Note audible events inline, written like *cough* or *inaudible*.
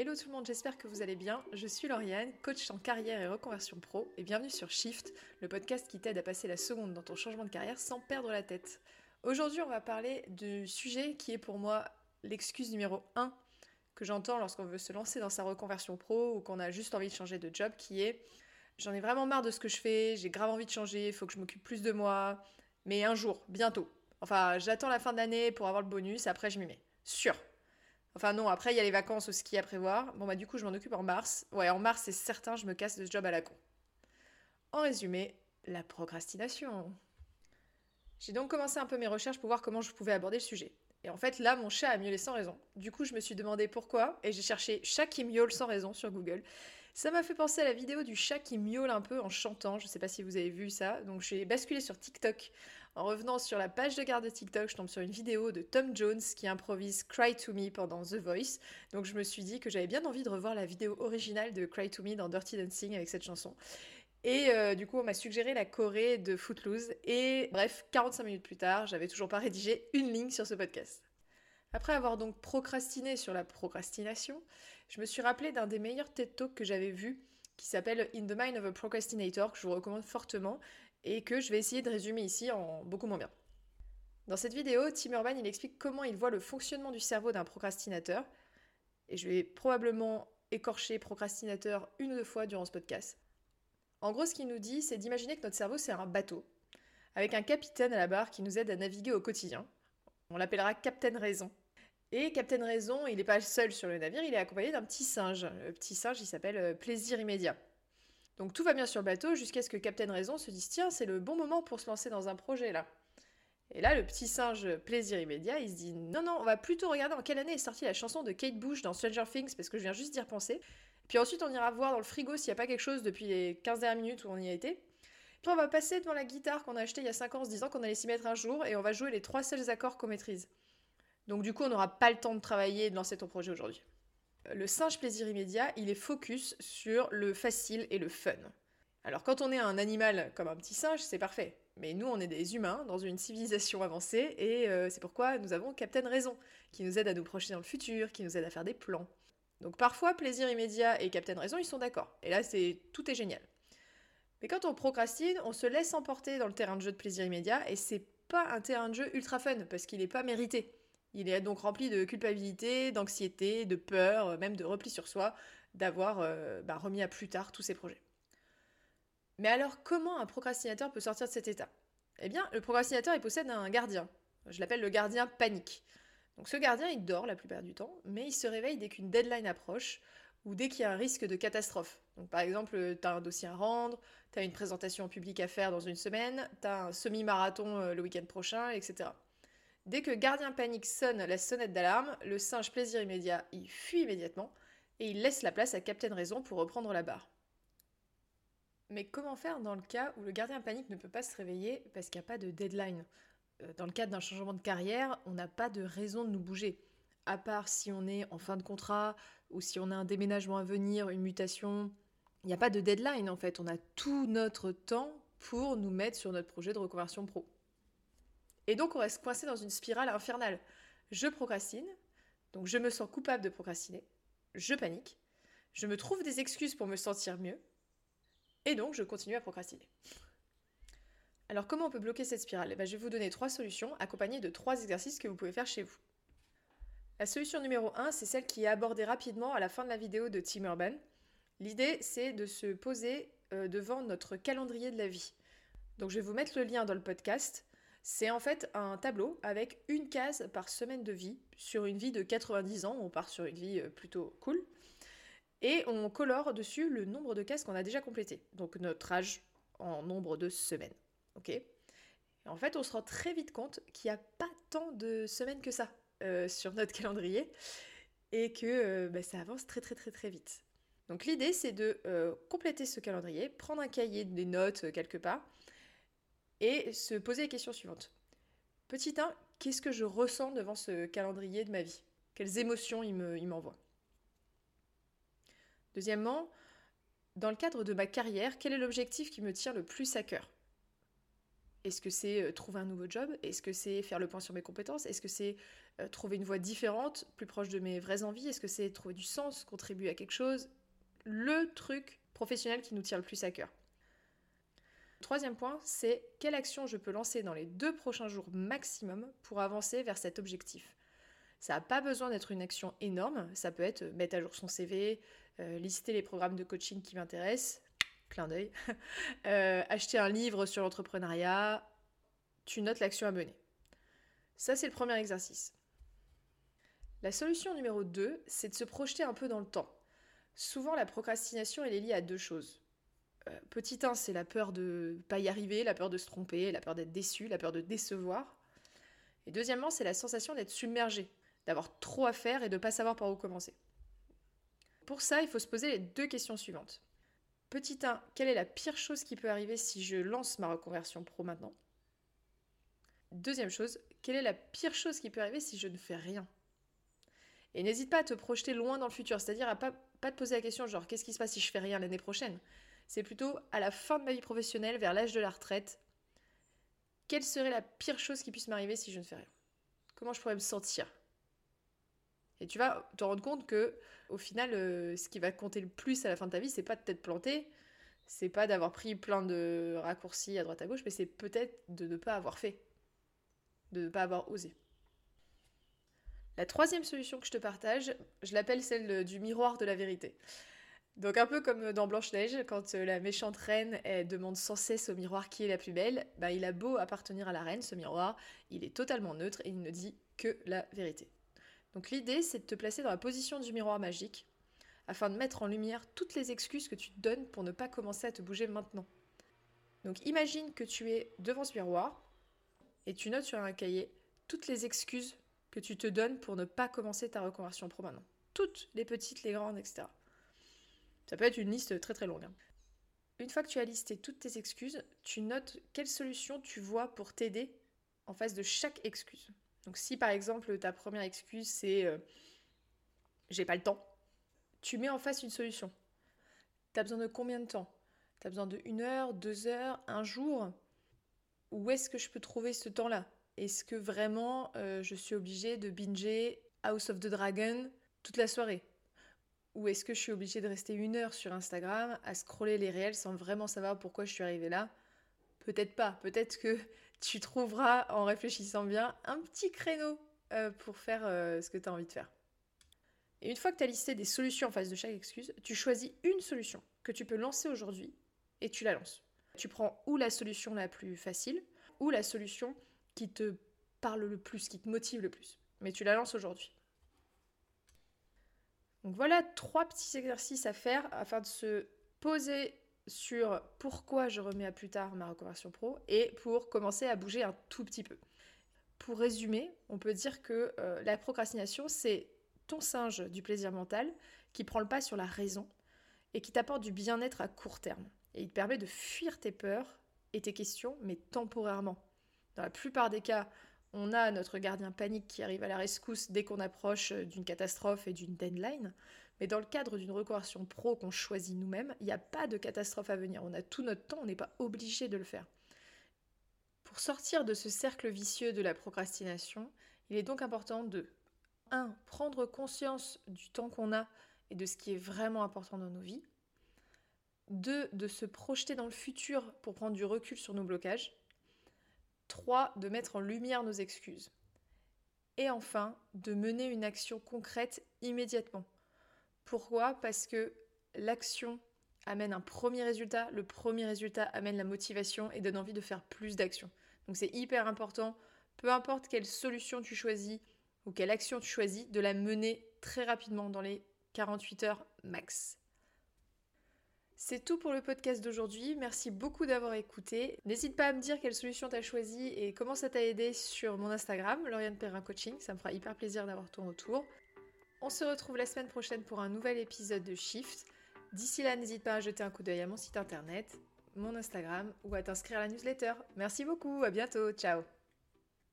Hello tout le monde, j'espère que vous allez bien. Je suis Lauriane, coach en carrière et reconversion pro, et bienvenue sur Shift, le podcast qui t'aide à passer la seconde dans ton changement de carrière sans perdre la tête. Aujourd'hui, on va parler du sujet qui est pour moi l'excuse numéro 1 que j'entends lorsqu'on veut se lancer dans sa reconversion pro ou qu'on a juste envie de changer de job, qui est j'en ai vraiment marre de ce que je fais, j'ai grave envie de changer, il faut que je m'occupe plus de moi, mais un jour, bientôt. Enfin, j'attends la fin de l'année pour avoir le bonus, après je m'y mets. Sûr. Enfin non, après il y a les vacances au ski à prévoir. Bon bah du coup je m'en occupe en mars. Ouais, en mars c'est certain, je me casse de ce job à la con. En résumé, la procrastination. J'ai donc commencé un peu mes recherches pour voir comment je pouvais aborder le sujet. Et en fait, là, mon chat a miaulé sans raison. Du coup, je me suis demandé pourquoi, et j'ai cherché chat qui miaule sans raison sur Google. Ça m'a fait penser à la vidéo du chat qui miaule un peu en chantant. Je sais pas si vous avez vu ça. Donc, j'ai basculé sur TikTok. En revenant sur la page de garde de TikTok, je tombe sur une vidéo de Tom Jones qui improvise Cry to Me pendant The Voice. Donc, je me suis dit que j'avais bien envie de revoir la vidéo originale de Cry to Me dans Dirty Dancing avec cette chanson. Et euh, du coup, on m'a suggéré la Corée de Footloose. Et bref, 45 minutes plus tard, j'avais toujours pas rédigé une ligne sur ce podcast. Après avoir donc procrastiné sur la procrastination, je me suis rappelé d'un des meilleurs TED Talks que j'avais vu, qui s'appelle In the Mind of a Procrastinator, que je vous recommande fortement, et que je vais essayer de résumer ici en beaucoup moins bien. Dans cette vidéo, Tim Urban il explique comment il voit le fonctionnement du cerveau d'un procrastinateur, et je vais probablement écorcher procrastinateur une ou deux fois durant ce podcast. En gros, ce qu'il nous dit, c'est d'imaginer que notre cerveau, c'est un bateau, avec un capitaine à la barre qui nous aide à naviguer au quotidien. On l'appellera Captain Raison. Et Captain Raison, il n'est pas seul sur le navire, il est accompagné d'un petit singe. Le petit singe, il s'appelle euh, Plaisir immédiat. Donc tout va bien sur le bateau jusqu'à ce que Captain Raison se dise tiens, c'est le bon moment pour se lancer dans un projet là. Et là, le petit singe Plaisir immédiat, il se dit non, non, on va plutôt regarder en quelle année est sortie la chanson de Kate Bush dans Stranger Things parce que je viens juste d'y repenser. Puis ensuite, on ira voir dans le frigo s'il n'y a pas quelque chose depuis les 15 dernières minutes où on y a été. Puis on va passer devant la guitare qu'on a achetée il y a 5 ans en se disant qu'on allait s'y mettre un jour et on va jouer les trois seuls accords qu'on maîtrise. Donc du coup, on n'aura pas le temps de travailler et de lancer ton projet aujourd'hui. Le singe plaisir immédiat, il est focus sur le facile et le fun. Alors quand on est un animal comme un petit singe, c'est parfait. Mais nous, on est des humains dans une civilisation avancée et euh, c'est pourquoi nous avons Captain Raison, qui nous aide à nous projeter dans le futur, qui nous aide à faire des plans. Donc parfois, plaisir immédiat et Captain Raison, ils sont d'accord. Et là, tout est génial. Mais quand on procrastine, on se laisse emporter dans le terrain de jeu de plaisir immédiat et c'est pas un terrain de jeu ultra fun parce qu'il n'est pas mérité. Il est donc rempli de culpabilité, d'anxiété, de peur, même de repli sur soi, d'avoir euh, bah, remis à plus tard tous ses projets. Mais alors, comment un procrastinateur peut sortir de cet état? Eh bien, le procrastinateur, il possède un gardien. Je l'appelle le gardien panique. Donc ce gardien, il dort la plupart du temps, mais il se réveille dès qu'une deadline approche ou dès qu'il y a un risque de catastrophe. Par exemple, tu as un dossier à rendre, tu as une présentation en public à faire dans une semaine, tu as un semi-marathon euh, le week-end prochain, etc. Dès que gardien panique sonne la sonnette d'alarme, le singe plaisir immédiat, il fuit immédiatement et il laisse la place à Captain Raison pour reprendre la barre. Mais comment faire dans le cas où le gardien panique ne peut pas se réveiller parce qu'il n'y a pas de deadline? Euh, dans le cadre d'un changement de carrière, on n'a pas de raison de nous bouger. À part si on est en fin de contrat ou si on a un déménagement à venir, une mutation. Il n'y a pas de deadline en fait. On a tout notre temps pour nous mettre sur notre projet de reconversion pro. Et donc on reste coincé dans une spirale infernale. Je procrastine, donc je me sens coupable de procrastiner, je panique, je me trouve des excuses pour me sentir mieux, et donc je continue à procrastiner. Alors comment on peut bloquer cette spirale? Eh ben, Je vais vous donner trois solutions accompagnées de trois exercices que vous pouvez faire chez vous. La solution numéro 1, c'est celle qui est abordée rapidement à la fin de la vidéo de Tim Urban. L'idée, c'est de se poser euh, devant notre calendrier de la vie. Donc je vais vous mettre le lien dans le podcast. C'est en fait un tableau avec une case par semaine de vie sur une vie de 90 ans. On part sur une vie euh, plutôt cool. Et on colore dessus le nombre de cases qu'on a déjà complétées. Donc notre âge en nombre de semaines. Ok? En fait, on se rend très vite compte qu'il n'y a pas tant de semaines que ça euh, sur notre *laughs* calendrier et que euh, bah, ça avance très très très très vite. Donc l'idée, c'est de compléter ce calendrier, prendre un cahier, des notes quelque part et se poser les questions suivantes. Petit 1, qu'est-ce que je ressens devant ce calendrier de ma vie? Quelles émotions il m'envoie? Deuxièmement, dans le cadre de ma carrière, quel est l'objectif qui me tient le plus à cœur? Est-ce que c'est euh, trouver un nouveau job? Est-ce que c'est faire le point sur mes compétences? Est-ce que c'est euh, trouver une voie différente, plus proche de mes vraies envies? Est-ce que c'est trouver du sens, contribuer à quelque chose? Le truc professionnel qui nous tient le plus à cœur. Troisième point, c'est quelle action je peux lancer dans les deux prochains jours maximum pour avancer vers cet objectif. Ça n'a pas besoin d'être une action énorme, ça peut être mettre à jour son CV, euh, lister les programmes de coaching qui m'intéressent, clin d'œil, *laughs* euh, acheter un livre sur l'entrepreneuriat, tu notes l'action à mener. Ça, c'est le premier exercice. La solution numéro 2, c'est de se projeter un peu dans le temps. Souvent, la procrastination, elle est liée à deux choses. Euh, petit 1, c'est la peur de pas y arriver, la peur de se tromper, la peur d'être déçu, la peur de décevoir. Et deuxièmement, c'est la sensation d'être submergé, d'avoir trop à faire et de pas savoir par où commencer. Pour ça, il faut se poser les deux questions suivantes. Petit 1, quelle est la pire chose qui peut arriver si je lance ma reconversion pro maintenant? Deuxième chose, quelle est la pire chose qui peut arriver si je ne fais rien? Et n'hésite pas à te projeter loin dans le futur, c'est-à-dire à pas, pas te poser la question genre qu'est-ce qui se passe si je fais rien l'année prochaine? C'est plutôt à la fin de ma vie professionnelle, vers l'âge de la retraite, quelle serait la pire chose qui puisse m'arriver si je ne fais rien? Comment je pourrais me sentir? Et tu vas te rendre compte que, au final, euh, ce qui va compter le plus à la fin de ta vie, c'est pas de t'être planté, c'est pas d'avoir pris plein de raccourcis à droite à gauche, mais c'est peut-être de ne pas avoir fait, de ne pas avoir osé. La troisième solution que je te partage, je l'appelle celle du miroir de la vérité. Donc un peu comme dans Blanche-Neige, quand euh, la méchante reine demande sans cesse au miroir qui est la plus belle, bah, il a beau appartenir à la reine, ce miroir, il est totalement neutre et il ne dit que la vérité. Donc l'idée, c'est de te placer dans la position du miroir magique, afin de mettre en lumière toutes les excuses que tu te donnes pour ne pas commencer à te bouger maintenant. Donc imagine que tu es devant ce miroir, et tu notes sur un cahier toutes les excuses que tu te donnes pour ne pas commencer ta reconversion pro maintenant. Toutes, les petites, les grandes, etc. Ça peut être une liste très très longue. Hein. Une fois que tu as listé toutes tes excuses, tu notes quelles solutions tu vois pour t'aider en face de chaque excuse. Donc si par exemple ta première excuse c'est euh, j'ai pas le temps, tu mets en face une solution. Tu as besoin de combien de temps? Tu as besoin de une heure, deux heures, un jour? Où est-ce que je peux trouver ce temps-là? Est-ce que vraiment euh, je suis obligée de binger House of the Dragon toute la soirée? Ou est-ce que je suis obligée de rester une heure sur Instagram à scroller les réels sans vraiment savoir pourquoi je suis arrivée là? Peut-être pas. Peut-être que *laughs* tu trouveras, en réfléchissant bien, un petit créneau euh, pour faire euh, ce que tu as envie de faire. Et une fois que tu as listé des solutions en face de chaque excuse, tu choisis une solution que tu peux lancer aujourd'hui et tu la lances. Tu prends ou la solution la plus facile, ou la solution te parle le plus, qui te motive le plus. Mais tu la lances aujourd'hui. Donc voilà trois petits exercices à faire afin de se poser sur pourquoi je remets à plus tard ma reconversion pro et pour commencer à bouger un tout petit peu. Pour résumer, on peut dire que euh, la procrastination, c'est ton singe du plaisir mental qui prend le pas sur la raison et qui t'apporte du bien-être à court terme. Et il te permet de fuir tes peurs et tes questions, mais temporairement. Dans la plupart des cas, on a notre gardien panique qui arrive à la rescousse dès qu'on approche d'une catastrophe et d'une deadline. Mais dans le cadre d'une reconversion pro qu'on choisit nous-mêmes, il n'y a pas de catastrophe à venir. On a tout notre temps, on n'est pas obligé de le faire. Pour sortir de ce cercle vicieux de la procrastination, il est donc important de 1. Prendre conscience du temps qu'on a et de ce qui est vraiment important dans nos vies. 2. De se projeter dans le futur pour prendre du recul sur nos blocages. 3. De mettre en lumière nos excuses. Et enfin, de mener une action concrète immédiatement. Pourquoi? Parce que l'action amène un premier résultat, le premier résultat amène la motivation et donne envie de faire plus d'actions. Donc c'est hyper important, peu importe quelle solution tu choisis ou quelle action tu choisis, de la mener très rapidement dans les 48 heures max. C'est tout pour le podcast d'aujourd'hui. Merci beaucoup d'avoir écouté. N'hésite pas à me dire quelle solution tu as choisi et comment ça t'a aidé sur mon Instagram, Lauriane Perrin Coaching. Ça me fera hyper plaisir d'avoir ton retour. On se retrouve la semaine prochaine pour un nouvel épisode de Shift. D'ici là, n'hésite pas à jeter un coup d'œil à mon site internet, mon Instagram ou à t'inscrire à la newsletter. Merci beaucoup, à bientôt, ciao